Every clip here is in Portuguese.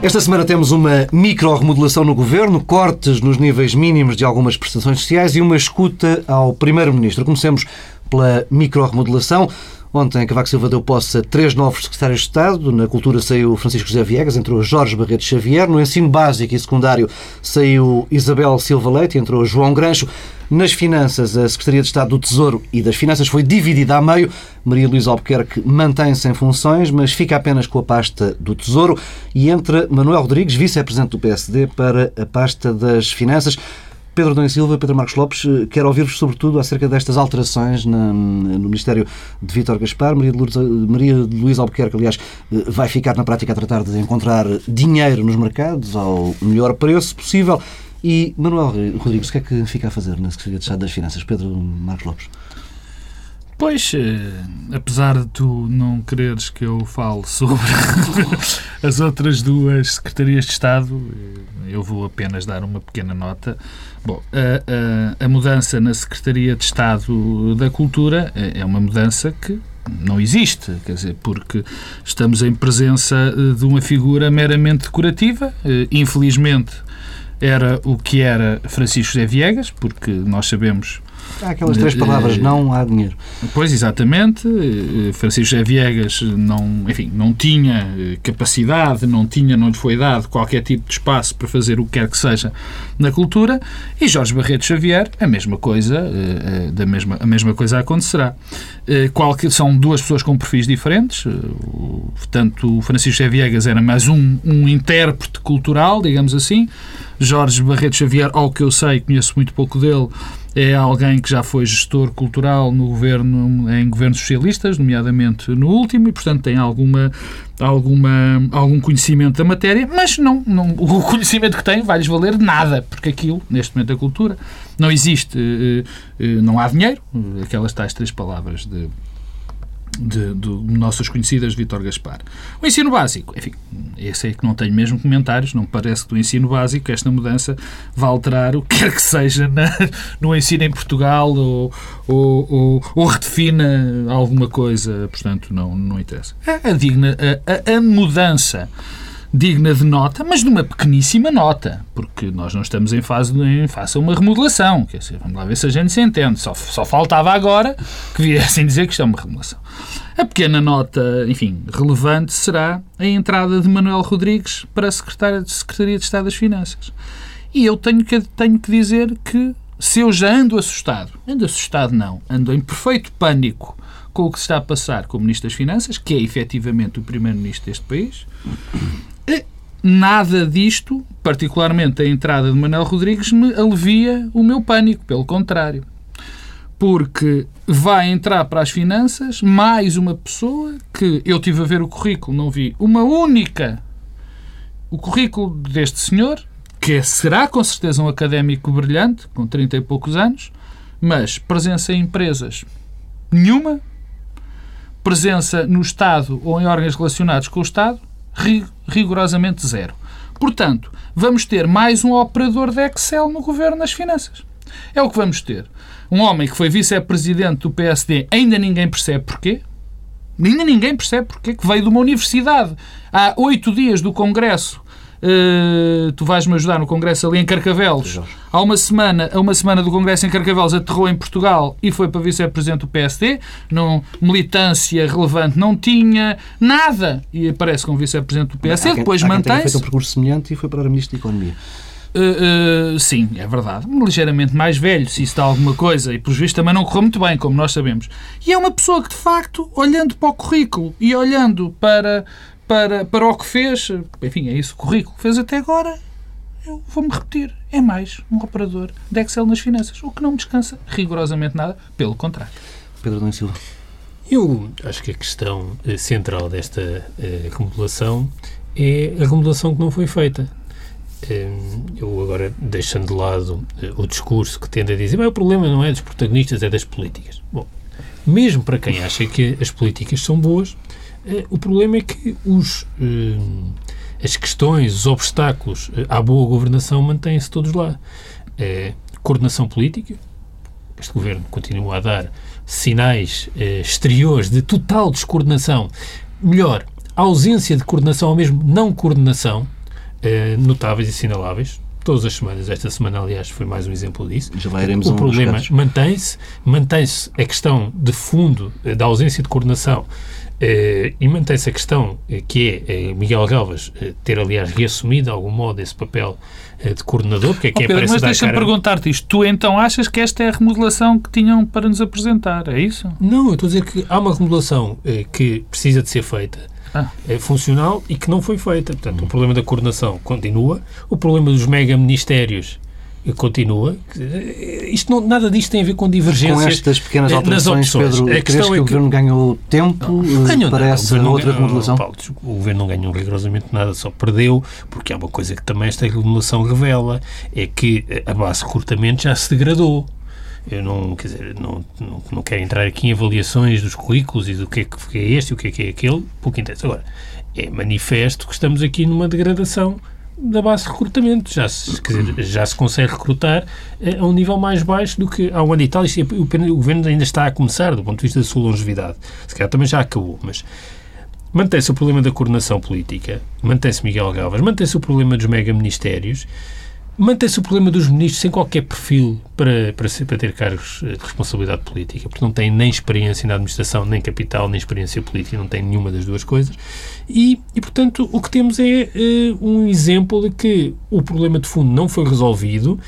Esta semana temos uma micro-remodelação no governo, cortes nos níveis mínimos de algumas prestações sociais e uma escuta ao Primeiro-Ministro. Comecemos pela micro-remodelação. Ontem, Cavaco Silva deu posse a três novos secretários de Estado. Na Cultura saiu Francisco José Viegas, entrou Jorge Barreto Xavier. No ensino básico e secundário saiu Isabel Silva Leite, entrou João Grancho. Nas finanças, a Secretaria de Estado do Tesouro e das Finanças foi dividida a meio. Maria Luísa Albuquerque mantém-se em funções, mas fica apenas com a pasta do Tesouro e entra Manuel Rodrigues, vice-presidente do PSD, para a pasta das Finanças. Pedro Domingos Silva, Pedro Marcos Lopes, eh, quero ouvir-vos sobretudo acerca destas alterações na, no Ministério de Vítor Gaspar. Maria de, Lourdes, Maria de Luís Albuquerque, aliás, eh, vai ficar na prática a tratar de encontrar dinheiro nos mercados ao melhor preço possível. E Manuel Rodrigues, o que é que fica a fazer na Secretaria de Estado das Finanças? Pedro Marcos Lopes. Pois, eh, apesar de tu não quereres que eu fale sobre as outras duas secretarias de Estado, eh, eu vou apenas dar uma pequena nota. Bom, a, a, a mudança na Secretaria de Estado da Cultura é, é uma mudança que não existe, quer dizer, porque estamos em presença eh, de uma figura meramente decorativa. Infelizmente, era o que era Francisco José Viegas, porque nós sabemos Há aquelas três palavras, não há dinheiro. Pois, exatamente. Eh, Francisco José Viegas não, enfim, não tinha eh, capacidade, não tinha, não lhe foi dado qualquer tipo de espaço para fazer o que quer que seja na cultura. E Jorge Barreto Xavier, a mesma coisa, uh, da mesma, a mesma coisa acontecerá. Qual que, são duas pessoas com perfis diferentes. Portanto, o Francisco José Viegas era mais um, um intérprete cultural, digamos assim. Jorge Barreto Xavier, ao que eu sei, conheço muito pouco dele, é alguém que já foi gestor cultural no governo, em governos socialistas, nomeadamente no último, e portanto tem alguma, alguma, algum conhecimento da matéria, mas não, não, o conhecimento que tem vai-lhes valer nada, porque aquilo, neste momento, a cultura não existe, eh, eh, não há dinheiro, aquelas tais três palavras de de, de nossas conhecidas Vítor Gaspar. O ensino básico, enfim, esse é que não tenho mesmo comentários, não me parece que do ensino básico esta mudança vai alterar o que quer que seja na, no ensino em Portugal ou, ou, ou, ou, redefina alguma coisa, portanto não, não interessa. A, a digna, a, a mudança digna de nota, mas de uma pequeníssima nota, porque nós não estamos em fase de em faça uma remodelação. Quer dizer, vamos lá ver se a gente se entende. Só, só faltava agora que viessem dizer que isto é uma remodelação. A pequena nota, enfim, relevante será a entrada de Manuel Rodrigues para a Secretaria de, Secretaria de Estado das Finanças. E eu tenho que, tenho que dizer que se eu já ando assustado, ando assustado não, ando em perfeito pânico com o que se está a passar com o Ministro das Finanças, que é efetivamente o Primeiro-Ministro deste país, nada disto, particularmente a entrada de Manuel Rodrigues, me alivia o meu pânico, pelo contrário. Porque vai entrar para as finanças mais uma pessoa que eu tive a ver o currículo, não vi uma única. O currículo deste senhor, que será com certeza um académico brilhante, com 30 e poucos anos, mas presença em empresas nenhuma, presença no Estado ou em órgãos relacionados com o Estado, rigorosamente zero. Portanto, vamos ter mais um operador de Excel no governo nas finanças. É o que vamos ter. Um homem que foi vice-presidente do PSD, ainda ninguém percebe porquê. Ainda ninguém percebe porquê, que veio de uma universidade. Há oito dias do Congresso Uh, tu vais-me ajudar no Congresso ali em Carcavelos. Há uma semana, há uma semana do Congresso em Carcavelos aterrou em Portugal e foi para vice-presidente do PSD. Não, militância relevante não tinha, nada. E aparece como vice-presidente do PSD. depois mantém-se. feito um percurso semelhante e foi para a Ministro da Economia. Uh, uh, sim, é verdade. Ligeiramente mais velho, se isso dá alguma coisa, e por visto também não correu muito bem, como nós sabemos. E é uma pessoa que, de facto, olhando para o currículo e olhando para, para, para o que fez, enfim, é isso, o currículo que fez até agora, eu vou-me repetir, é mais um operador de Excel nas finanças, o que não me descansa rigorosamente nada, pelo contrário. Pedro Domingos Silva. Eu acho que a questão eh, central desta uh, remodelação é a remodelação que não foi feita. Uh, eu agora, deixando de lado uh, o discurso que tende a dizer, o problema não é dos protagonistas, é das políticas. Bom, mesmo para quem acha que as políticas são boas, eh, o problema é que os, eh, as questões, os obstáculos eh, à boa governação mantêm-se todos lá. coordenação política, este governo continua a dar sinais exteriores de total descoordenação. Melhor, ausência de coordenação ou mesmo não coordenação, notáveis e assinaláveis todas as semanas. Esta semana, aliás, foi mais um exemplo disso. Já lá iremos o um problema mantém-se, mantém-se a questão de fundo eh, da ausência de coordenação eh, e mantém-se a questão eh, que é eh, Miguel Galvas ter, aliás, reassumido de algum modo esse papel de coordenador, porque é quem Pedro, aparece mas a dar deixa-me cara... perguntar-te isto. Tu então achas que esta é a remodelação que tinham para nos apresentar? É isso? Não, eu estou a dizer que há uma remodelação que precisa de ser feita, Ah. é funcional e que não foi feita. Portanto, o problema da coordenação continua, o problema dos mega-ministérios eh, continua. Eh, Isto não, nada disto tem a ver com Com divergências estas pequenas eh, alterações. Pedro, A questão que é o que- Governo ganhou tempo eh, Ganhou para. O essa não outra ganhou-? Paulo, o governo não ganhou rigorosamente nada, só perdeu, porque há uma coisa que também esta remodelação revela, é que a base de recrutamento já se degradou. Eu não, quer dizer, não, não, não quero entrar aqui em avaliações dos currículos e do que é que é este e o que é que é aquele, pouco interessa. Agora, é manifesto que estamos aqui numa degradação da base de recrutamento. Já se, dizer, já se consegue recrutar eh, a um nível mais baixo do que há um ano e tal. É- o governo ainda está a começar, do ponto de vista da sua longevidade. Se calhar também já acabou, mas mantém-se o problema da coordenação política, mantém-se Miguel Galvas, mantém-se o problema dos mega-ministérios, mantém-se o problema dos ministros sem qualquer perfil para, para, para ter cargos eh, de responsabilidade política, porque não têm nem experiência na administração, nem capital, nem experiência política, não têm nenhuma das duas coisas. E, e portanto, o que temos é eh, um exemplo de que o problema de fundo não foi resolvido,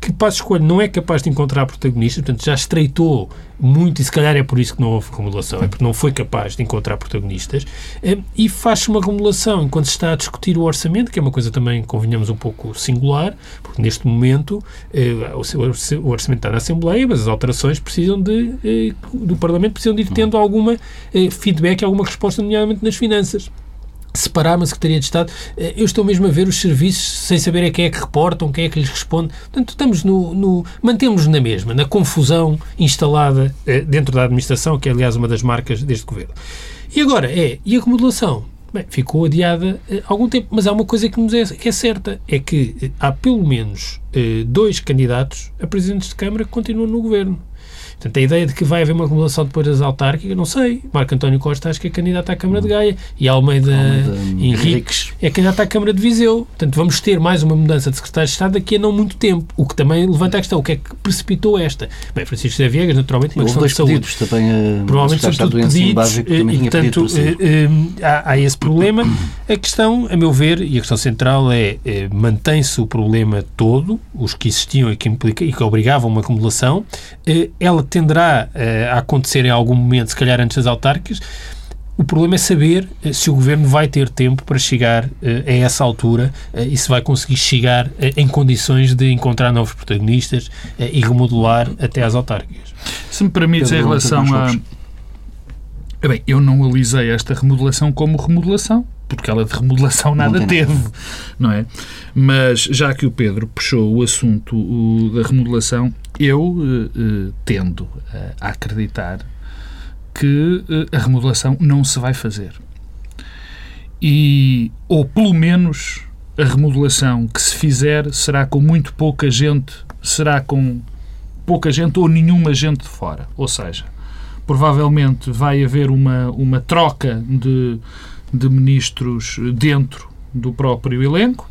que Passos Coelho não é capaz de encontrar protagonistas, portanto já estreitou muito e se calhar é por isso que não houve remodelação, é porque não foi capaz de encontrar protagonistas eh, e faz-se uma remodelação enquanto se está a discutir o orçamento, que é uma coisa também, convenhamos, um pouco singular, porque neste momento eh, o orçamento está na Assembleia, mas as alterações precisam de, eh, do Parlamento precisam de ir tendo alguma feedback, alguma resposta, nomeadamente nas finanças separar uma Secretaria de Estado. Eh, Eu estou mesmo a ver os serviços sem saber a quem é que reportam, quem é que lhes responde. Portanto, estamos no, no mantemos na mesma, na confusão instalada eh, dentro da administração, que é, aliás, uma das marcas deste governo. E agora é, e a remodelação? Bem, ficou adiada eh, há algum tempo, mas há uma coisa que nos é, que é certa, é que há pelo menos dois candidatos a presidentes de Câmara que continuam no governo. Portanto, a ideia de que vai haver uma remodelação depois das autárquicas, não sei. Marco António Costa acho que é candidato à Câmara de Gaia e Almeida, Almeida Henriques é candidato à Câmara de Viseu. Portanto, vamos ter mais uma mudança de secretário de Estado daqui a não muito tempo. O que também levanta a questão, o que é que precipitou esta? Bem, Francisco José Viegas, naturalmente, uma questão de saúde. pedidos também a Provavelmente são tudo pedidos que eh, e, pedido portanto, sair. eh, eh, há, há esse problema. A questão, a meu ver, e a questão central é eh, mantém-se o problema todo, os que existiam e que, implica, e que obrigavam uma acumulação, eh, ela tenderá eh, a acontecer em algum momento, se calhar antes das autárquicas, o problema é saber eh, se o Governo vai ter tempo para chegar eh, a essa altura e se vai conseguir chegar em condições de encontrar novos protagonistas e remodelar até às autárquicas. Se me permites, em relação a. Bem, eu não alisei esta remodelação como remodelação, porque ela de remodelação nada teve, não é? Mas já que o Pedro puxou o assunto o, da remodelação, eu eh, eh, tendo eh, a acreditar que a remodelação não se vai fazer. E, ou pelo menos, a remodelação que se fizer será com muito pouca gente, será com pouca gente ou nenhuma gente de fora. Ou seja, provavelmente vai haver uma, uma troca de, de ministros dentro do próprio elenco.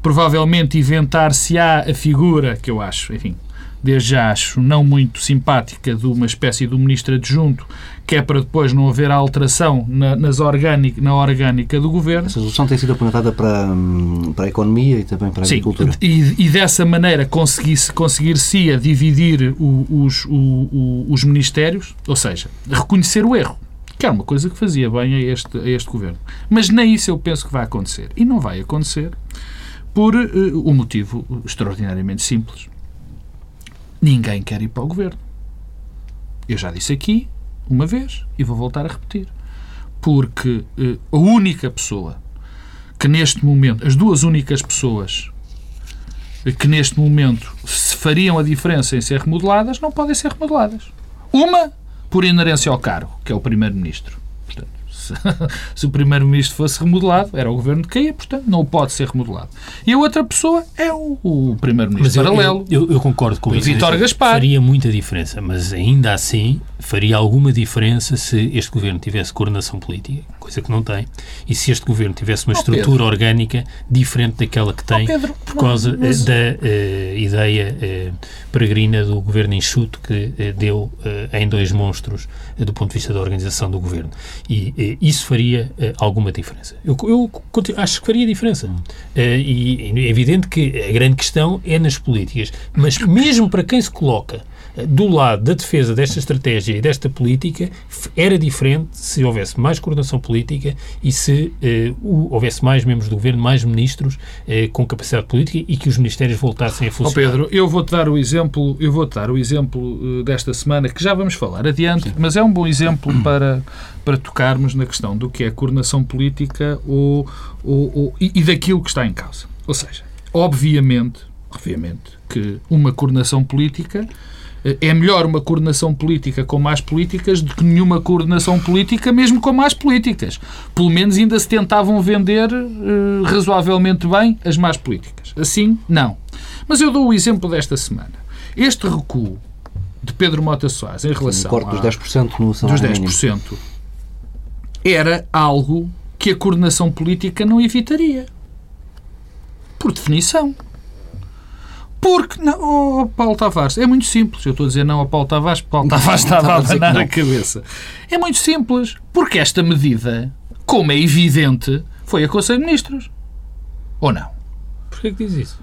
Provavelmente inventar-se-á a figura, que eu acho, enfim, desde já acho não muito simpática, de uma espécie de um ministro adjunto, que é para depois não haver alteração na, nas orgânica, na orgânica do governo. Essa solução tem sido apontada para, hum, para a economia e também para a Sim, agricultura. e, e dessa maneira conseguir-se conseguir-se a dividir o- os, o- os ministérios, ou seja, reconhecer o erro, que era uma coisa que fazia bem a este, a este governo. Mas nem isso eu penso que vai acontecer. E não vai acontecer por eh, um motivo extraordinariamente simples. Ninguém quer ir para o governo. Eu já disse aqui uma vez e vou voltar a repetir. Porque eh, a única pessoa que neste momento, as duas únicas pessoas que neste momento se fariam a diferença em ser remodeladas, não podem ser remodeladas. Uma, por inerência ao cargo, que é o Primeiro-Ministro. Se, se o Primeiro-Ministro fosse remodelado, era o Governo de caía, portanto, não pode ser remodelado. E a outra pessoa é o, o Primeiro-Ministro paralelo. eu, eu, eu concordo com isso. Vítor Gaspar. Faria muita diferença, mas ainda assim faria alguma diferença se este governo tivesse coordenação política, coisa que não tem, e se este governo tivesse uma Oh, estrutura Pedro. orgânica diferente daquela que tem, Oh, Pedro, por não, causa mas- eh, da eh, ideia eh, peregrina do governo enxuto que eh, deu em dois monstros do ponto de vista da organização do governo. E isso faria alguma diferença. Eu, eu continuo- acho que faria diferença. Eh, e é evidente que a grande questão é nas políticas, mas mesmo para quem se coloca do lado da defesa desta estratégia e desta política, era diferente se houvesse mais coordenação política e se eh, houvesse mais membros do governo, mais ministros eh, com capacidade política e que os ministérios voltassem a funcionar. Pedro, eu vou-te dar o exemplo, eu vou dar o exemplo eh, desta semana, que já vamos falar adiante, mas é um bom exemplo para, para tocarmos na questão do que é coordenação política ou, ou- ou- e, e daquilo que está em causa. Ou seja, obviamente, obviamente que uma coordenação política é melhor uma coordenação política com mais políticas do que nenhuma coordenação política, mesmo com mais políticas. Pelo menos ainda se tentavam vender eh, razoavelmente bem as más políticas. Assim, não. Mas eu dou o exemplo desta semana. Este recuo de Pedro Mota Soares em Um relação corte dos à- 10% no dos salário mínimo. 10% era algo que a coordenação política não evitaria. Por definição. Porque, não, oh, Paulo Tavares, é muito simples. Eu estou a dizer não ao Paulo Tavares, porque Paulo Tavares estava a abanar não. a cabeça. É muito simples. Porque esta medida, como é evidente, foi a Conselho de Ministros. Ou não? Porquê que diz isso?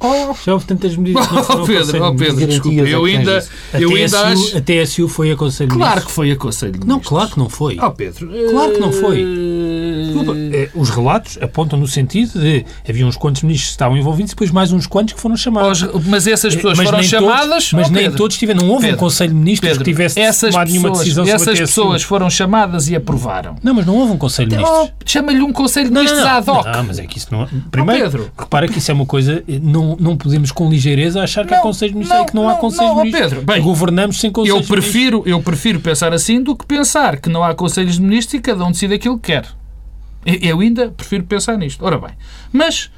Oh, Já houve tantas medidas que não foram oh Pedro, oh Pedro, desculpa. é Eu ainda, eu A ainda TSU, acho... a TSU foi a Conselho de Claro Ministros. que foi a Conselho de Não, Ministros. claro que não foi. Oh, Pedro. Claro que não foi. eh, Desculpa, eh, Os relatos apontam no sentido de havia uns quantos ministros que estavam envolvidos e depois mais uns quantos que foram chamados. Mas essas pessoas Mas foram nem chamadas. todos, mas Oh, nem todos tiveram. Não houve um Pedro, Conselho de Ministros Pedro, que tivesse essas tomado nenhuma pessoas, decisão sobre Essas a TSU. pessoas foram chamadas e aprovaram. Não, mas não houve um Conselho de Oh, Ministros. Chama-lhe um Conselho de Ministros não, ad hoc. não, mas é que isso não. Primeiro, Pedro. repara isso é uma coisa. eh, Não, não podemos com ligeireza achar que há Não, Conselho de Ministros não, e que não, há não, Conselho não, de ó, Ministros. Pedro, bem, Governamos sem Conselho Eu de prefiro, eu prefiro pensar assim do que pensar que não há Conselhos de Ministros e cada um decide aquilo que quer. Eu ainda prefiro pensar nisto. Ora bem, mas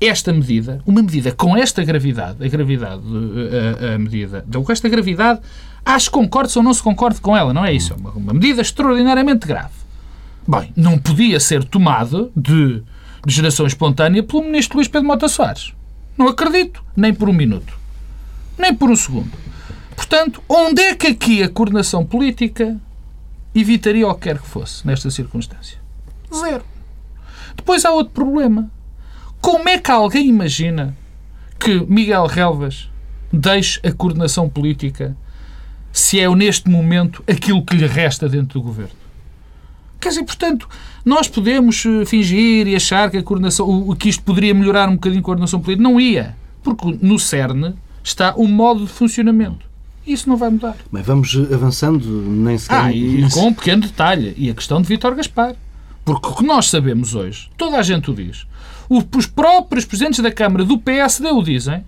esta medida, uma medida com esta gravidade, a gravidade, eh, a, a medida, com esta gravidade, acho que concorde ou não se concorde com ela, não é isso? É uma, uma medida extraordinariamente grave. Bem, não podia ser tomado de, de geração espontânea pelo ministro Luís Pedro Mota Soares. Não acredito, nem por um minuto, nem por um segundo. Portanto, onde é que aqui a coordenação política evitaria o que quer que fosse nesta circunstância? Zero. Depois há outro problema. Como é que alguém imagina que Miguel Relvas deixe a coordenação política se é neste momento aquilo que lhe resta dentro do governo? Quer dizer, portanto, nós podemos eh, fingir e achar que a coordenação, o- que isto poderia melhorar um bocadinho a coordenação política. Não ia. Porque no CERN está o modo de funcionamento. Isso não vai mudar. Bem, vamos eh, avançando, nem sequer... Ah, e com um pequeno detalhe, e a questão de Vítor Gaspar. Porque o que nós sabemos hoje, toda a gente o diz, os próprios presidentes da Câmara do PSD o dizem,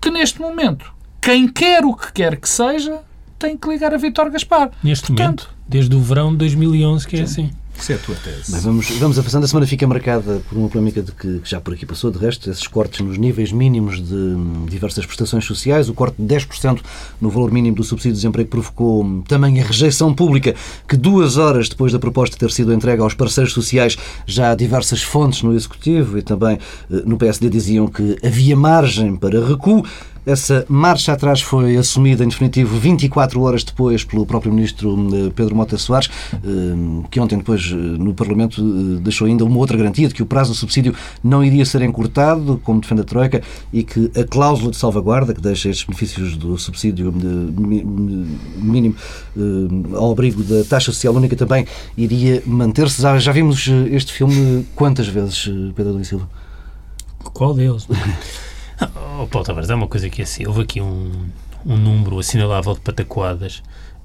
que neste momento, quem quer o que quer que seja, tem que ligar a Vítor Gaspar. Neste Portanto, momento, desde o verão de 2011, que é assim. Isso é a tua tese. Bem, vamos, vamos avançando. A semana fica marcada por uma polémica de que, que já por aqui passou. De resto, esses cortes nos níveis mínimos de hum, diversas prestações sociais. O corte de 10% no valor mínimo do subsídio de desemprego provocou hum, também a rejeição pública que duas horas depois da proposta ter sido entregue aos parceiros sociais, já diversas fontes no Executivo e também eh, no PSD diziam que havia margem para recuo. Essa marcha atrás foi assumida, em definitivo, 24 horas depois pelo próprio ministro eh, Pedro Mota Soares, eh, que ontem depois eh, no Parlamento eh, deixou ainda uma outra garantia de que o prazo do subsídio não iria ser encurtado, como defende a Troika, e que a cláusula de salvaguarda, que deixa estes benefícios do subsídio mi- mínimo ao abrigo da taxa social única também iria manter-se. Já, vimos este filme quantas vezes, Pedro Luís Silva? Qual deles? oh, Paulo Tavares, há uma coisa que é assim. Houve aqui um, um número assinalável de patacoadas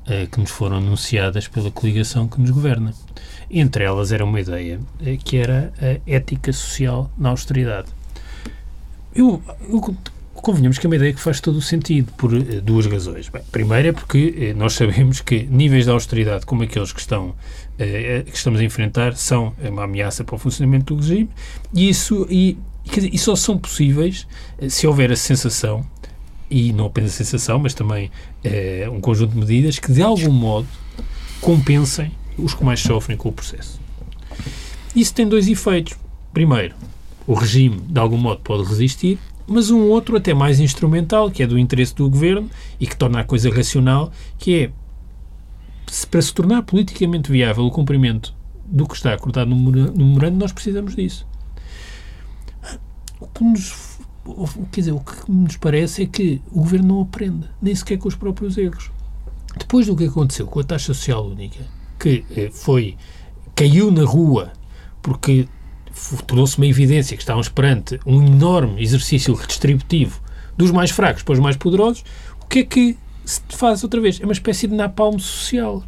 eh, que nos foram anunciadas pela coligação que nos governa. Entre elas era uma ideia eh, que era a ética social na austeridade. Eu, eu convenhamos que é uma ideia que faz todo o sentido, por eh, duas razões. Bem, primeiro é porque eh, nós sabemos que níveis de austeridade como aqueles que, estão, eh, que estamos a enfrentar são uma ameaça para o funcionamento do regime e isso e, dizer, e só são possíveis eh, se houver a sensação, e não apenas a sensação, mas também eh, um conjunto de medidas que de algum modo compensem os que mais sofrem com o processo. Isso tem dois efeitos. Primeiro, o regime, de algum modo, pode resistir, mas um outro até mais instrumental, que é do interesse do governo e que torna a coisa racional, que é para se tornar politicamente viável o cumprimento do que está acordado no memorando, nós precisamos disso. O que nos, quer dizer, o que nos parece é que o governo não aprende, nem sequer com os próprios erros. Depois do que aconteceu com a taxa social única, que eh, foi caiu na rua porque tornou-se uma evidência que estávamos perante um enorme exercício redistributivo dos mais fracos para os mais poderosos, o que é que se faz outra vez? É uma espécie de napalm social.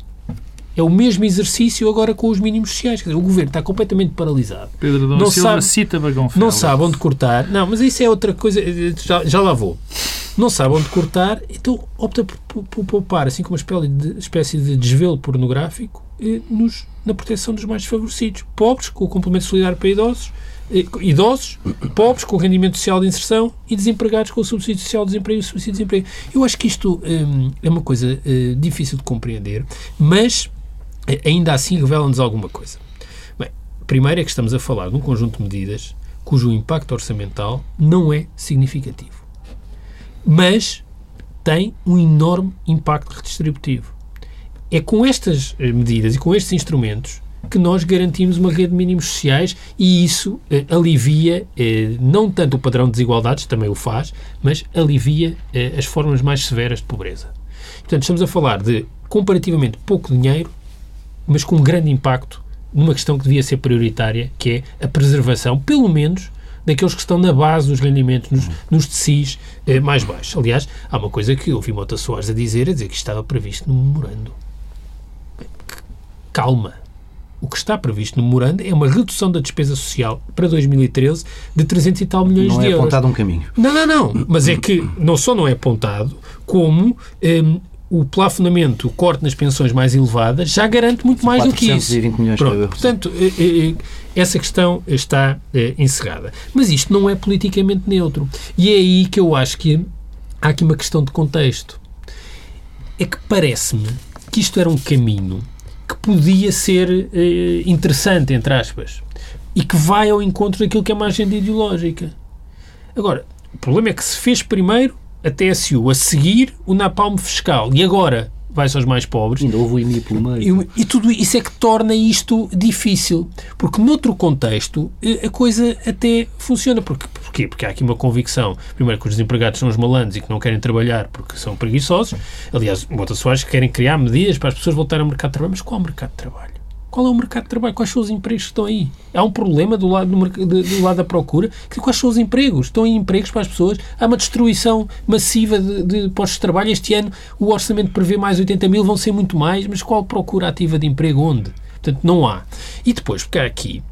É o mesmo exercício agora com os mínimos sociais. Quer dizer, o governo está completamente paralisado. Pedro Dom não Silva sabe, cita Bagão Não sabe onde cortar. Não, mas isso é outra coisa. Já, já lá vou. Não sabe onde cortar, então opta por, por, por poupar, assim como uma espécie de, desvelo pornográfico, eh, nos, na proteção dos mais desfavorecidos. Pobres, com o complemento solidário para idosos, eh, idosos, pobres com o rendimento social de inserção e desempregados com o subsídio social de desemprego e subsídio de desemprego. Eu acho que isto hum, é uma coisa uh, difícil de compreender, mas ainda assim revela-nos alguma coisa. Bem, primeiro é que estamos a falar de um conjunto de medidas cujo impacto orçamental não é significativo, mas tem um enorme impacto redistributivo. É com estas eh, medidas e com estes instrumentos que nós garantimos uma rede de mínimos sociais e isso eh, alivia eh, não tanto o padrão de desigualdades, também o faz, mas alivia eh, as formas mais severas de pobreza. Portanto, estamos a falar de comparativamente pouco dinheiro mas com um grande impacto numa questão que devia ser prioritária, que é a preservação, pelo menos, daqueles que estão na base dos rendimentos, nos, nos TCIs eh, mais baixos. Aliás, há uma coisa que ouvi Mota Soares a dizer, a dizer que estava previsto no memorando. Calma. O que está previsto no memorando é uma redução da despesa social para 2013 de 300 e tal milhões não de é euros. Não é apontado um caminho. Não, não, não. Mas é que não só não é apontado, como eh, o plafonamento, o corte nas pensões mais elevadas, já garante muito mais do que isso. Milhões Pronto, portanto, eh, eh, eh, essa questão está encerrada. Mas isto não é politicamente neutro. E é aí que eu acho que há aqui uma questão de contexto. É que parece-me que isto era um caminho que podia ser interessante, entre aspas, e que vai ao encontro daquilo que é uma agenda ideológica. Agora, o problema é que se fez primeiro a TSU a seguir o napalm fiscal e agora vai-se aos mais pobres. Ainda houve o IMI pelo meio. E, e, tudo isso é que torna isto difícil. Porque noutro contexto eh, a coisa até funciona. Porque, porquê? Porque há aqui uma convicção, primeiro, que os desempregados são os malandros e que não querem trabalhar porque são preguiçosos. Aliás, Mota Soares querem criar medidas para as pessoas voltarem ao mercado de trabalho. Mas qual é o mercado de trabalho? Qual é o mercado de trabalho? Quais são os empregos que estão aí? Há um problema do lado, do, do lado da procura. Que, quais são os empregos? Estão em empregos para as pessoas? Há uma destruição massiva de, de postos de trabalho. Este ano o orçamento prevê mais 80 mil, vão ser muito mais, mas qual procura ativa de emprego? Onde? Portanto, não há. E depois, porque aqui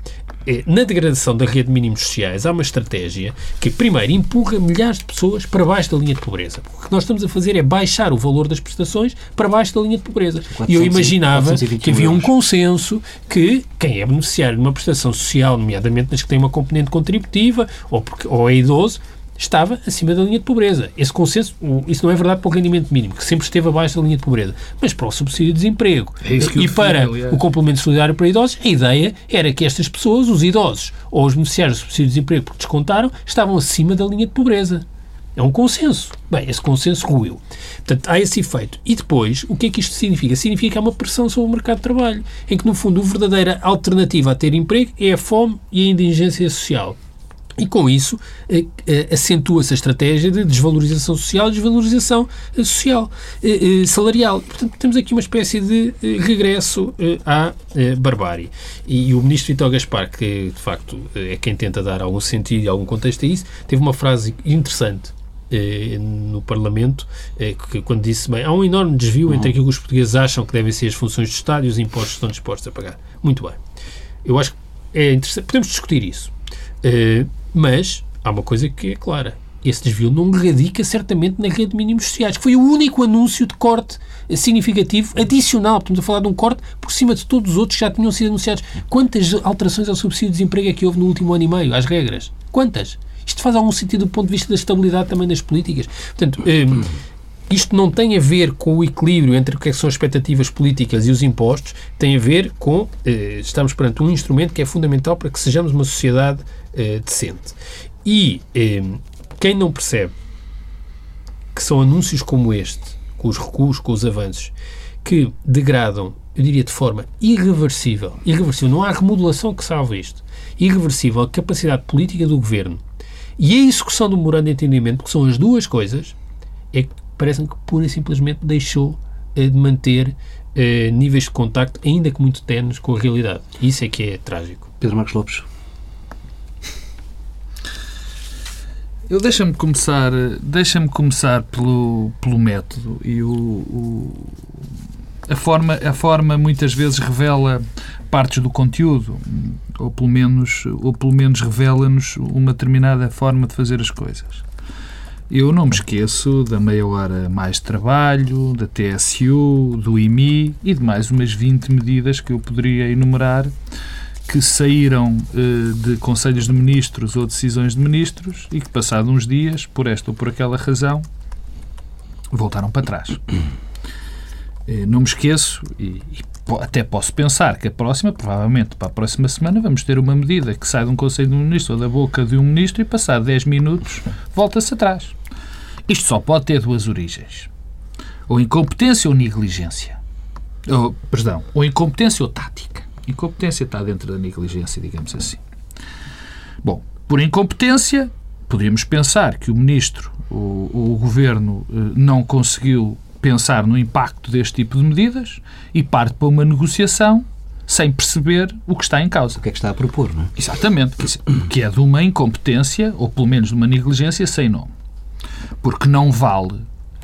na degradação da rede de mínimos sociais há uma estratégia que, primeiro, empurra milhares de pessoas para baixo da linha de pobreza. O que nós estamos a fazer é baixar o valor das prestações para baixo da linha de pobreza. E eu imaginava que havia um consenso que quem é beneficiário de uma prestação social, nomeadamente nas que tem uma componente contributiva ou, porque, ou é idoso, estava acima da linha de pobreza. Esse consenso, isso não é verdade para o rendimento mínimo, que sempre esteve abaixo da linha de pobreza, mas para o subsídio de desemprego é e para o complemento solidário para idosos, a ideia era que estas pessoas, os idosos ou os beneficiários do subsídio de desemprego porque descontaram, estavam acima da linha de pobreza. É um consenso. Bem, esse consenso ruiu. Portanto, há esse efeito. E depois, o que é que isto significa? Significa que há uma pressão sobre o mercado de trabalho, em que, no fundo, a verdadeira alternativa a ter emprego é a fome e a indigência social. E com isso eh, eh, acentua-se a estratégia de desvalorização social e desvalorização eh, social, salarial. Portanto, temos aqui uma espécie de regresso à barbárie. E o ministro Vitor Gaspar, que de facto é quem tenta dar algum sentido e algum contexto a isso, teve uma frase interessante no Parlamento, que quando disse, bem, há um enorme desvio entre aquilo que os portugueses acham que devem ser as funções do Estado e os impostos que estão dispostos a pagar. Muito bem. Eu acho que é interessante. Podemos discutir isso. Mas há uma coisa que é clara. Esse desvio não radica certamente na rede de mínimos sociais, que foi o único anúncio de corte significativo adicional. Estamos a falar de um corte por cima de todos os outros que já tinham sido anunciados. Quantas alterações ao subsídio de desemprego é que houve no último ano e meio, às regras? Quantas? Isto faz algum sentido do ponto de vista da estabilidade também das políticas. Portanto, eh, isto não tem a ver com o equilíbrio entre o que, é que são as expectativas políticas e os impostos, tem a ver com. Eh, estamos perante um instrumento que é fundamental para que sejamos uma sociedade eh, decente. E eh, quem não percebe que são anúncios como este, com os recuos, com os avanços, que degradam, eu diria de forma irreversível, irreversível, não há remodelação que salve isto, irreversível a capacidade política do governo e a execução do memorando de entendimento, que são as duas coisas, é que parece-me que pura e simplesmente deixou eh, de manter eh, níveis de contacto, ainda que muito tenos, com a realidade. Isso é que é trágico. Pedro Marcos Lopes. Eu deixa-me começar, deixa-me começar pelo, pelo método e o, o, a forma a forma muitas vezes revela partes do conteúdo ou pelo menos ou pelo menos revela-nos uma determinada forma de fazer as coisas. Eu não me esqueço da meia hora mais de trabalho, da TSU, do IMI e de mais umas 20 medidas que eu poderia enumerar que saíram eh, de conselhos de ministros ou decisões de ministros e que, passados uns dias, por esta ou por aquela razão, voltaram para trás. Eh, não me esqueço e, e até posso pensar que a próxima, provavelmente para a próxima semana, vamos ter uma medida que sai de um Conselho de Ministro ou da boca de um Ministro e, passado 10 minutos, volta-se atrás. Isto só pode ter duas origens. Ou incompetência ou negligência. Ou, perdão, ou incompetência ou tática. Incompetência está dentro da negligência, digamos assim. Bom, por incompetência, poderíamos pensar que o Ministro, o, o Governo, eh, não conseguiu pensar no impacto deste tipo de medidas e parte para uma negociação sem perceber o que está em causa. O que é que está a propor, não é? Exatamente, que é de uma incompetência, ou pelo menos de uma negligência sem nome. Porque não vale,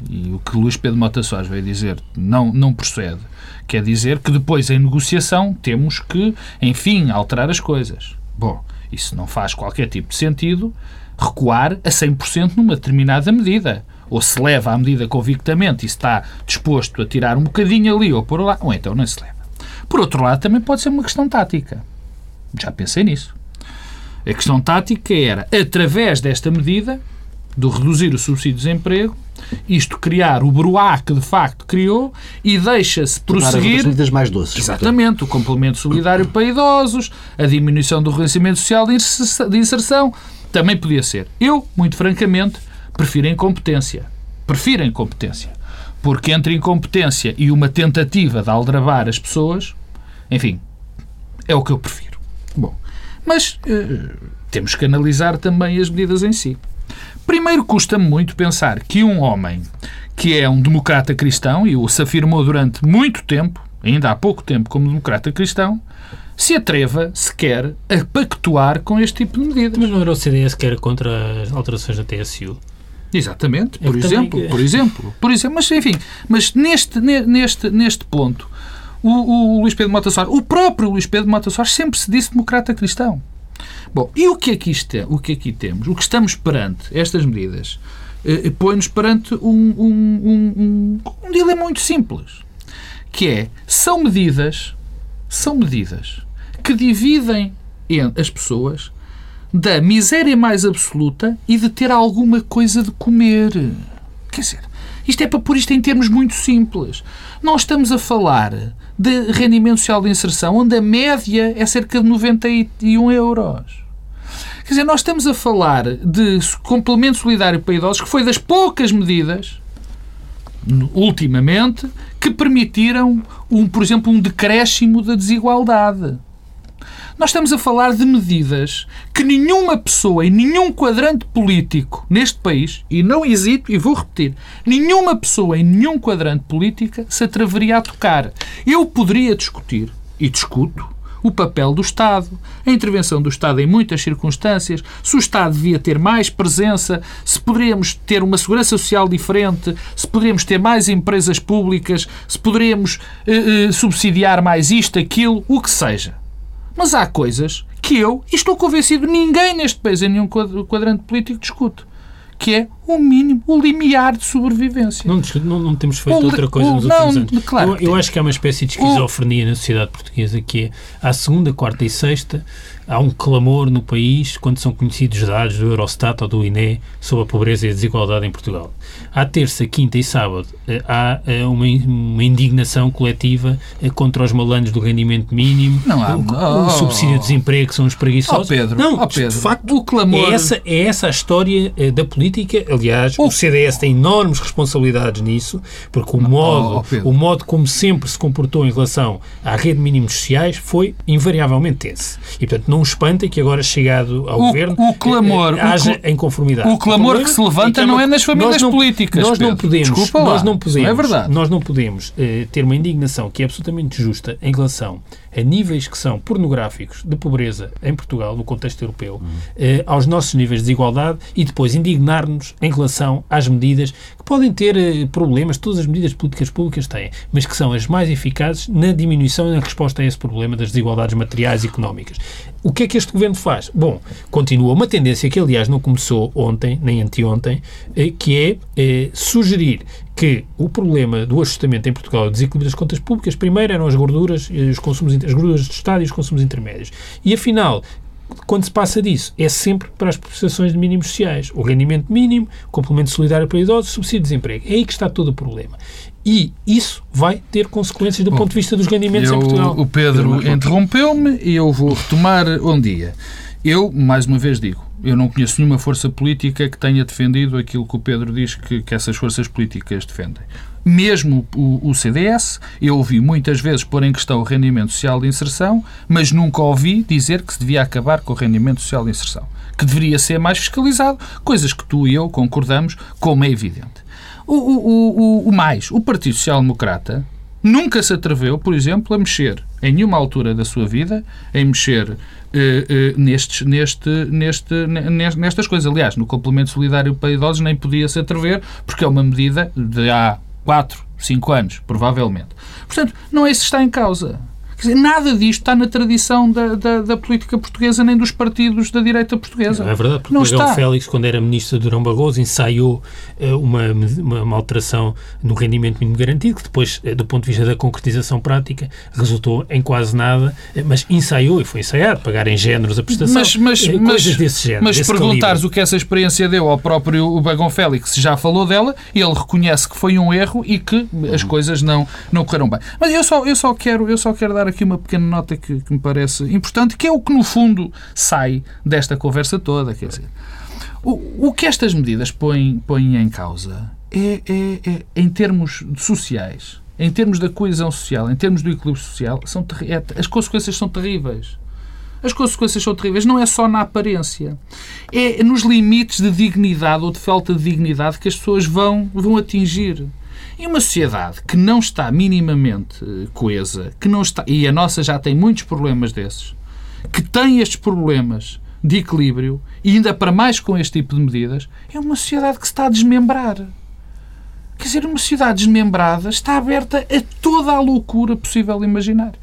e o que Luís Pedro Mota Soares veio dizer não, não procede, quer dizer que depois, em negociação, temos que, enfim, alterar as coisas. Bom, isso não faz qualquer tipo de sentido recuar a 100% numa determinada medida. Ou se leva a medida convictamente e está disposto a tirar um bocadinho ali ou por lá, ou então não se leva. Por outro lado, também pode ser uma questão tática. Já pensei nisso. A questão tática era, através desta medida, do reduzir o subsídio de desemprego, isto criar o bruá que de facto criou e deixa-se prosseguir. As medidas mais doces. Exatamente, o complemento solidário para idosos, a diminuição do reconhecimento social de inserção, também podia ser. Eu, muito francamente, prefiro a incompetência. Prefiro a incompetência. Porque entre incompetência e uma tentativa de aldrabar as pessoas, enfim, é o que eu prefiro. Bom, mas uh, temos que analisar também as medidas em si. Primeiro, custa-me muito pensar que um homem que é um democrata cristão, e o se afirmou durante muito tempo, ainda há pouco tempo, como democrata cristão, se atreva sequer a pactuar com este tipo de medidas. Mas não era o CDS que era contra as alterações da TSU? Exatamente, por é exemplo, também... por exemplo, por exemplo, mas enfim, mas neste, neste, neste ponto, o, o Luís Pedro Mota Soares, o próprio Luís Pedro Mota Soares sempre se disse democrata cristão. Bom, e o que aqui, está, o que aqui temos? O que estamos perante estas medidas eh, eh, põe-nos perante um, um, um, um, dilema muito simples, que é, são medidas, são medidas que dividem as pessoas da miséria mais absoluta e de ter alguma coisa de comer. Quer dizer, isto é para pôr isto em termos muito simples. Nós estamos a falar de rendimento social de inserção, onde a média é cerca de 91 euros. Quer dizer, nós estamos a falar de complemento solidário para idosos, que foi das poucas medidas, ultimamente, que permitiram, um, por exemplo, um decréscimo da desigualdade. Nós estamos a falar de medidas que nenhuma pessoa em nenhum quadrante político neste país, e não hesito, e vou repetir, nenhuma pessoa em nenhum quadrante político se atreveria a tocar. Eu poderia discutir, e discuto, o papel do Estado, a intervenção do Estado em muitas circunstâncias, se o Estado devia ter mais presença, se poderíamos ter uma segurança social diferente, se poderíamos ter mais empresas públicas, se poderíamos eh, eh, subsidiar mais isto, aquilo, o que seja. Mas há coisas que eu, e estou convencido, ninguém neste país, em nenhum quadrante político, discute. Que é o mínimo, o limiar de sobrevivência. Não, não, não temos feito o, outra coisa o, nos últimos não, anos. Claro eu, eu acho que há uma espécie de esquizofrenia na sociedade portuguesa que é à segunda, quarta e sexta há um clamor no país quando são conhecidos dados do Eurostat ou do INE sobre a pobreza e a desigualdade em Portugal. À terça, quinta e sábado eh, há eh, uma, uma indignação coletiva eh, contra os malandros do rendimento mínimo, não há, o, oh, o subsídio de desemprego, que são os preguiçosos. Oh Pedro, não, oh Pedro, de facto, o clamor... é, essa, é essa a história da política. Aliás, o, o CDS tem enormes responsabilidades nisso, porque o modo, oh, o modo como sempre se comportou em relação à rede de mínimos sociais foi invariavelmente esse. E, portanto, não espanta que agora, chegado ao o, governo, o clamor, haja em conformidade. O clamor o que se levanta é não é nas famílias não, políticas. Nós não podemos, Desculpa nós não podemos, não é verdade. Nós não podemos uh, ter uma indignação que é absolutamente justa em relação a níveis que são pornográficos de pobreza em Portugal, no contexto europeu, uhum. eh, aos nossos níveis de desigualdade e depois indignar-nos em relação às medidas que podem ter eh, problemas, todas as medidas políticas públicas têm, mas que são as mais eficazes na diminuição e na resposta a esse problema das desigualdades materiais e económicas. O que é que este governo faz? Bom, continua uma tendência que, aliás, não começou ontem, nem anteontem, eh, que é eh, sugerir que o problema do ajustamento em Portugal, o desequilíbrio das contas públicas, primeiro eram as gorduras, os consumos, as gorduras de Estado e os consumos intermédios. E afinal, quando se passa disso, é sempre para as prestações de mínimos sociais. O rendimento mínimo, complemento solidário para idosos, subsídio de desemprego. É aí que está todo o problema. E isso vai ter consequências do Bom, ponto de vista dos rendimentos eu, em Portugal. O Pedro interrompeu-me e eu vou retomar um dia. Eu, mais uma vez digo, eu não conheço nenhuma força política que tenha defendido aquilo que o Pedro diz que, que essas forças políticas defendem. Mesmo o, o, CDS, eu ouvi muitas vezes pôr em questão o rendimento social de inserção, mas nunca ouvi dizer que se devia acabar com o rendimento social de inserção. Que deveria ser mais fiscalizado, coisas que tu e eu concordamos, como é evidente. O, o, o, o mais, o Partido Social Democrata nunca se atreveu, por exemplo, a mexer, em nenhuma altura da sua vida, em mexer eh, eh, nestes, neste, neste, nestas coisas. Aliás, no complemento solidário para idosos nem podia se atrever, porque é uma medida de há 4, 5 anos, provavelmente. Portanto, não é isso que está em causa. Dizer, nada disto está na tradição da, da, da, política portuguesa nem dos partidos da direita portuguesa. É verdade, porque não o está. Félix, quando era ministro de Durão Barroso, ensaiou uh, uma, uma, uma, alteração no rendimento mínimo garantido, que depois, uh, do ponto de vista da concretização prática, resultou em quase nada, uh, mas ensaiou e foi ensaiado, pagar em géneros a prestação, mas, mas, mas, desse género. Mas perguntares o que essa experiência deu ao próprio Bagão Félix, já falou dela, ele reconhece que foi um erro e que as uhum. coisas não, não correram bem. Mas eu só, eu só, quero, eu só quero dar aqui uma pequena nota que, que, me parece importante, que é o que no fundo sai desta conversa toda. Quer dizer, o, o que estas medidas põem, põem em causa é, é, é, em termos sociais, em termos da coesão social, em termos do equilíbrio social, são é, as consequências são terríveis. As consequências são terríveis, não é só na aparência. É nos limites de dignidade ou de falta de dignidade que as pessoas vão, vão atingir. E uma sociedade que não está minimamente eh, coesa, que não está, e a nossa já tem muitos problemas desses, que tem estes problemas de equilíbrio, e ainda para mais com este tipo de medidas, é uma sociedade que se está a desmembrar. Quer dizer, uma sociedade desmembrada está aberta a toda a loucura possível imaginar.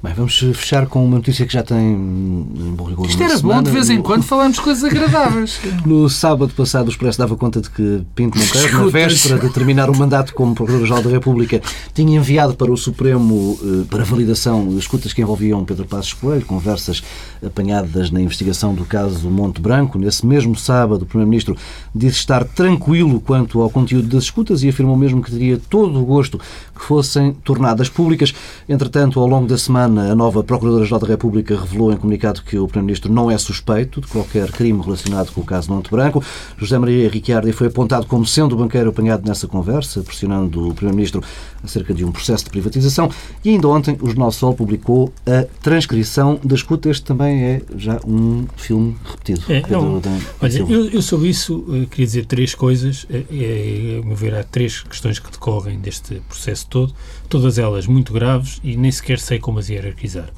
Bem, vamos fechar com uma notícia que já tem um bom rigor. Isto era semana. bom, de vez em quando falamos coisas agradáveis. No sábado passado, o Expresso dava conta de que Pinto Monteiro, na véspera de terminar o mandato como Procurador-Geral da República, tinha enviado para o Supremo, eh, para validação, escutas que envolviam Pedro Passos Coelho, conversas apanhadas na investigação do caso Monte Branco. Nesse mesmo sábado, o Primeiro-Ministro disse estar tranquilo quanto ao conteúdo das escutas e afirmou mesmo que teria todo o gosto que fossem tornadas públicas. Entretanto, ao longo da semana, semana, a nova Procuradora-Geral da República revelou em comunicado que o Primeiro-Ministro não é suspeito de qualquer crime relacionado com o caso Monte Branco. José Maria Ricciardi foi apontado como sendo o banqueiro apanhado nessa conversa, pressionando o Primeiro-Ministro acerca de um processo de privatização. E ainda ontem o Jornal Sol publicou a transcrição da escuta. Este também é já um filme repetido. É, não, olha, eu, eu, sobre isso eh, queria dizer três coisas. É, é, é, ver, há três questões que decorrem deste processo todo, todas elas muito graves e nem sequer sei como as hierarquizar.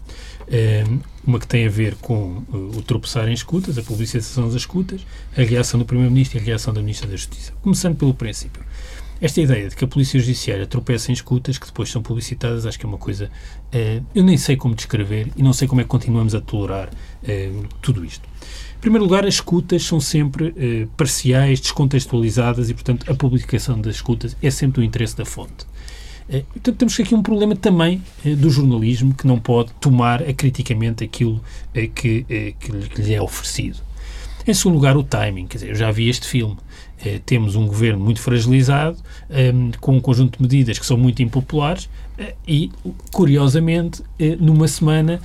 Uma que tem a ver com uh, o tropeçar em escutas, a publicização das escutas, a reação do Primeiro-Ministro e a reação da Ministra da Justiça. Começando pelo princípio. esta ideia de que a Polícia Judiciária tropeça em escutas que depois são publicitadas, acho que é uma coisa. Uh, eu nem sei como descrever e não sei como é que continuamos a tolerar uh, tudo isto. Em primeiro lugar, as escutas são sempre uh, parciais, descontextualizadas e, portanto, a publicação das escutas é sempre do interesse da fonte. Portanto, temos aqui um problema também uh, do jornalismo que não pode tomar acriticamente aquilo que, que, lhe é oferecido. Em segundo lugar, o timing. Quer dizer, eu já vi este filme. Eh, temos um governo muito fragilizado, eh, com um conjunto de medidas que são muito impopulares eh, e, curiosamente, numa semana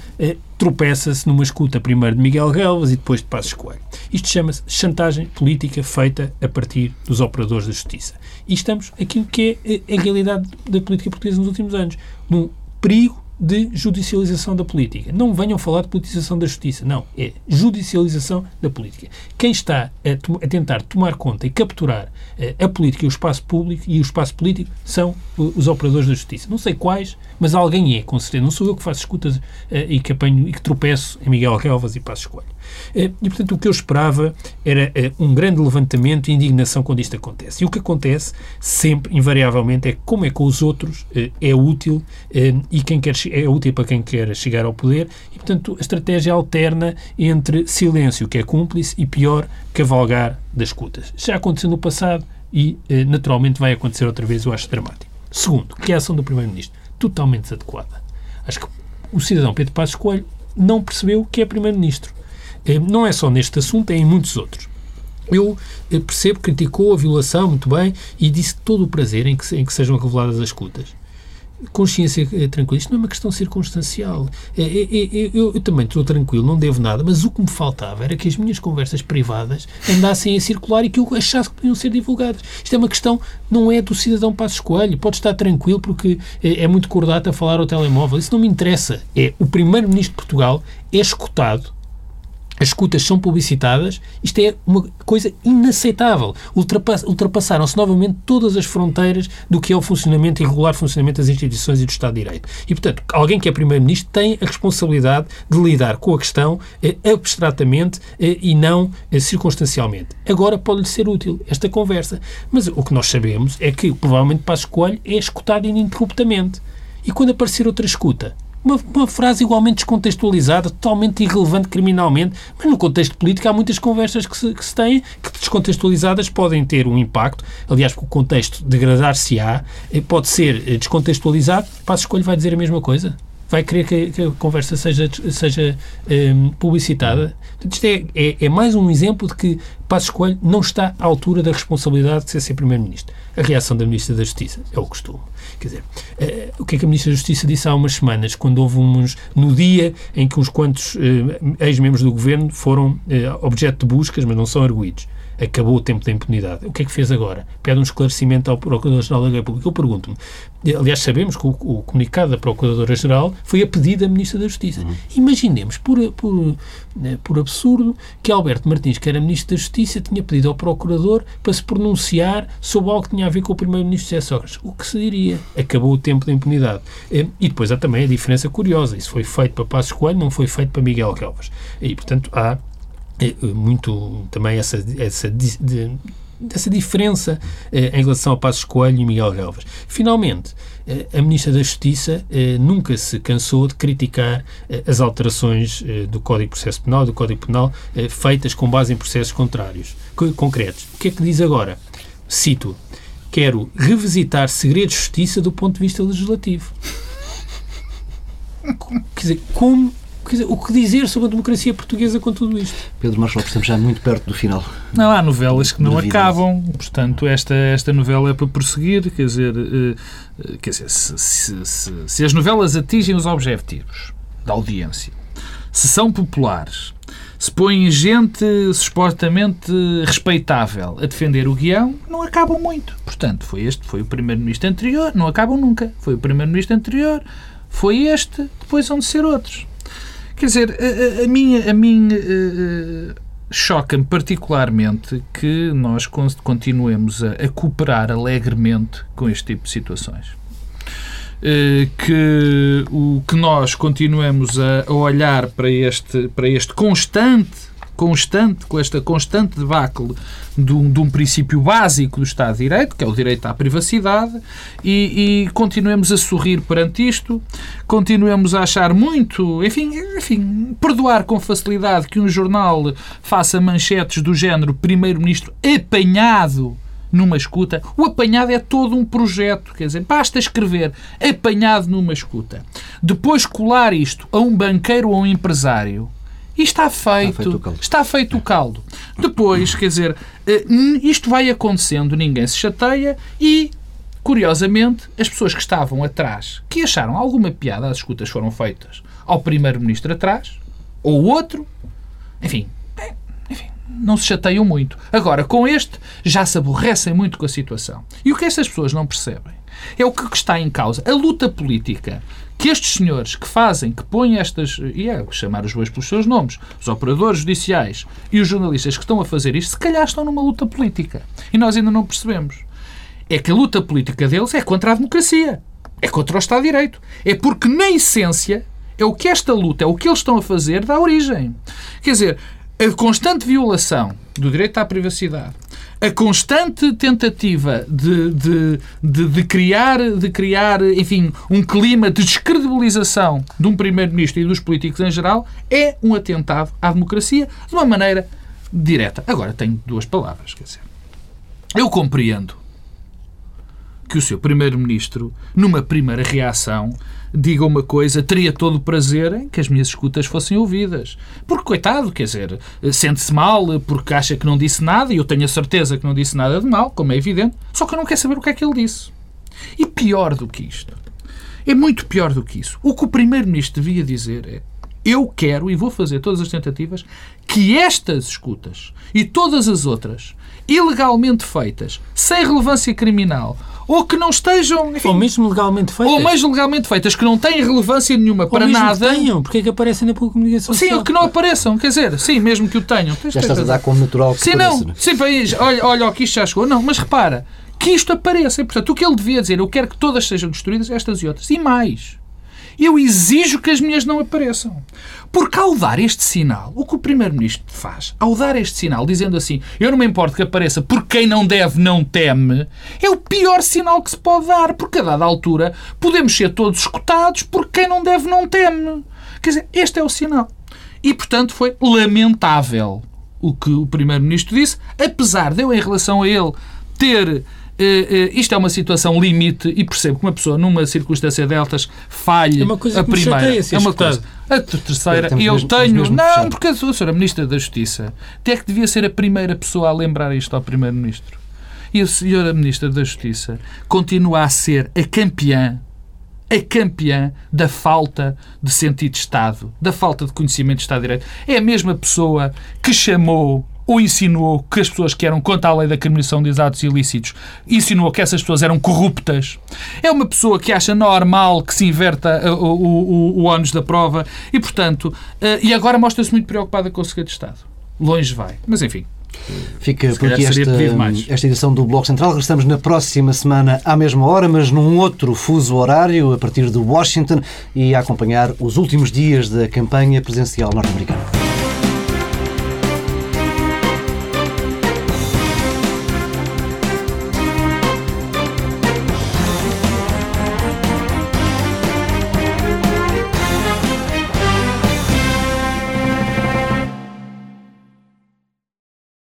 tropeça-se numa escuta primeiro de Miguel Relvas e depois de Passos Coelho. Isto chama-se chantagem política feita a partir dos operadores da justiça. E estamos aqui que é a realidade da política portuguesa nos últimos anos, num perigo de judicialização da política. Não venham falar de politização da justiça, não. É judicialização da política. Quem está a, a tentar tomar conta e capturar uh, a política e o espaço público e o espaço político são uh, os operadores da justiça. Não sei quais, mas alguém é, com certeza. Não sou eu que faço escutas uh, e que apanho e que tropeço em Miguel Relvas e Passo Escolho. E, portanto, o que eu esperava era um grande levantamento e indignação quando isto acontece. E o que acontece, sempre, invariavelmente, é como é que os outros é útil e quem quer é útil para quem quer chegar ao poder e, portanto, a estratégia alterna entre silêncio, que é cúmplice, e pior, cavalgar das escutas. Já aconteceu no passado e, eh, naturalmente, vai acontecer outra vez, eu acho dramático. Segundo, que a ação do Primeiro-Ministro? Totalmente desadequada. Acho que o cidadão Pedro Passos Coelho não percebeu que é Primeiro-Ministro. Eh, não é só neste assunto, é em muitos outros. Eu eh, percebo, criticou a violação muito bem e disse todo o prazer em que, em que sejam reveladas as escutas consciência é tranquila. Isto não é uma questão circunstancial. É, é, é, eu, eu, também estou tranquilo, não devo nada, mas o que me faltava era que as minhas conversas privadas andassem a circular e que eu achasse que podiam ser divulgadas. Isto é uma questão, não é do cidadão Passos Coelho. Pode estar tranquilo porque é, é muito cordato a falar ao telemóvel. Isso não me interessa. É o Primeiro-Ministro de Portugal é escutado as escutas são publicitadas, isto é uma coisa inaceitável. Ultrapassaram-se novamente todas as fronteiras do que é o funcionamento e regular funcionamento das instituições e do Estado de Direito. E, portanto, alguém que é Primeiro-Ministro tem a responsabilidade de lidar com a questão eh, abstratamente eh, e não eh, circunstancialmente. Agora pode-lhe ser útil esta conversa. Mas o que nós sabemos é que, provavelmente, Passos Coelho é escutado ininterruptamente. E quando aparecer outra escuta, uma, uma, frase igualmente descontextualizada, totalmente irrelevante criminalmente, mas no contexto político há muitas conversas que se, que se têm que descontextualizadas podem ter um impacto. Aliás, o contexto degradar-se-á, eh, pode ser eh, descontextualizado. Passo Escolho vai dizer a mesma coisa? Vai querer que, que, a conversa seja, seja um, ehm, publicitada. Isto é, é, é, mais um exemplo de que Passos Coelho não está à altura da responsabilidade de ser, ser Primeiro-Ministro. A reação da Ministra da Justiça é o costume. Quer dizer, uh, o que é que a Ministra da Justiça disse há umas semanas, quando houve uns. no dia em que uns quantos uh, ex-membros do governo foram uh, objeto de buscas, mas não são arguídos? Acabou o tempo da impunidade. O que é que fez agora? Pede um esclarecimento ao Procurador-Geral da República. Eu pergunto-me, aliás, sabemos que o, o, comunicado da Procuradora-Geral foi a pedido da Ministra da Justiça. Uhum. Imaginemos, por, por, né, por absurdo, que Alberto Martins, que era Ministro da Justiça, tinha pedido ao Procurador para se pronunciar sobre algo que tinha a ver com o Primeiro-Ministro José Sócrates. O que se diria? Acabou o tempo da impunidade. Eh, e depois há também a diferença curiosa. Isso foi feito para Passos Coelho, não foi feito para Miguel Galvas. E, portanto, há muito também essa, essa, de, essa diferença eh, em relação ao Passos Coelho e Miguel Galvas. Finalmente, eh, a Ministra da Justiça eh, nunca se cansou de criticar as alterações do Código de Processo Penal, do Código Penal, feitas com base em processos contrários, concretos. O que é que diz agora? Cito, quero revisitar segredos de justiça do ponto de vista legislativo. Quer dizer, como Dizer, o que dizer sobre a democracia portuguesa com tudo isto? Pedro Marcos Lopes, estamos já muito perto do final. Não, há novelas que não acabam, portanto, esta, esta novela é para prosseguir, quer dizer, uh, quer dizer se, se, se, se as novelas atingem os objetivos da audiência, se são populares, se põem gente supostamente respeitável a defender o guião, não acabam muito. Portanto, foi este, foi o primeiro-ministro anterior, não acabam nunca. Foi o primeiro-ministro anterior, foi este, depois vão de ser outros. Quer dizer, a, a minha, a minha uh, choca-me particularmente que nós continuemos a, a, cooperar alegremente com este tipo de situações. Uh, que o que nós continuemos a, a olhar para este, para este constante constante, com esta constante debacle de um, de um princípio básico do Estado de Direito, que é o direito à privacidade, e, e continuemos a sorrir perante isto, continuemos a achar muito, enfim, enfim, perdoar com facilidade que um jornal faça manchetes do género Primeiro-Ministro apanhado numa escuta. O apanhado é todo um projeto, quer dizer, basta escrever apanhado numa escuta. Depois colar isto a um banqueiro ou a um empresário. E está feito, está feito o caldo. Está feito o caldo. Depois, quer dizer, eh, isto vai acontecendo, ninguém se chateia e, curiosamente, as pessoas que estavam atrás, que acharam alguma piada, as escutas foram feitas ao primeiro-ministro atrás, ou outro, enfim, não se chateiam muito. Agora, com este, já se aborrecem muito com a situação. E o que estas pessoas não percebem é o que está em causa. A luta política que estes senhores que fazem, que põem estas, e é chamar os bois pelos seus nomes, os operadores judiciais e os jornalistas que estão a fazer isto, se calhar estão numa luta política. E nós ainda não percebemos. É que a luta política deles é contra a democracia. É contra o Estado de Direito. É porque, na essência, é o que esta luta, é o que eles estão a fazer, dá origem. Quer dizer, a constante violação do direito à privacidade, a constante tentativa de, de, de, de, criar, de criar, enfim, um clima de descredibilização de um primeiro-ministro e dos políticos em geral é um atentado à democracia de uma maneira direta. Agora, tenho duas palavras, quer dizer. Eu compreendo que o seu primeiro-ministro, numa primeira reação, diga uma coisa, teria todo o prazer em que as minhas escutas fossem ouvidas. Porque, coitado, quer dizer, sente-se mal porque acha que não disse nada, e eu tenho a certeza que não disse nada de mal, como é evidente, só que eu não quero saber o que é que ele disse. E pior do que isto, é muito pior do que isso. O que o primeiro-ministro devia dizer é eu quero e vou fazer todas as tentativas que estas escutas e todas as outras ilegalmente feitas, sem relevância criminal, ou que não estejam. Enfim, ou mesmo legalmente feitas. Ou mesmo legalmente feitas, que não têm relevância nenhuma para ou mesmo nada. Que tenham, porque é que aparecem na comunicação Sim, social? que não apareçam, quer dizer, sim, mesmo que o tenham. Já estás a dar como natural que Sim, não. Né? Sim, olha, olha, que isto já chegou. Não, mas repara, que isto apareça. E, portanto, o que ele devia dizer, eu quero que todas sejam destruídas, estas e outras. E mais eu exijo que as minhas não apareçam. Porque ao dar este sinal, o que o Primeiro-Ministro faz, ao dar este sinal, dizendo assim, eu não me importo que apareça porque quem não deve não teme, é o pior sinal que se pode dar, porque a dada altura podemos ser todos escutados porque quem não deve não teme. Quer dizer, este é o sinal. E, portanto, foi lamentável o que o Primeiro-Ministro disse, apesar de eu, em relação a ele, ter isto é uma situação limite e percebo que uma pessoa, numa circunstância deltas, falhe é uma coisa a primeira. é uma coisa. A terceira, e eu tenho. Não, porque a senhora Ministra da Justiça até que devia ser a primeira pessoa a lembrar isto ao Primeiro-Ministro. E a senhora Ministra da Justiça continua a ser a campeã a campeã da falta de sentido de Estado, da falta de conhecimento de Estado de Direito. É a mesma pessoa que chamou ou insinuou que as pessoas que eram contra a lei da criminalização de atos ilícitos insinuou que essas pessoas eram corruptas. É uma pessoa que acha normal que se inverta uh, o, o, o ónus da prova e, portanto, uh, e agora mostra-se muito preocupada com o segredo de Estado. Longe vai. Mas, enfim, Fica por aqui esta, esta edição do Bloco Central. Regressamos na próxima semana à mesma hora, mas num outro fuso horário, a partir de Washington, e a acompanhar os últimos dias da campanha presidencial norte-americana.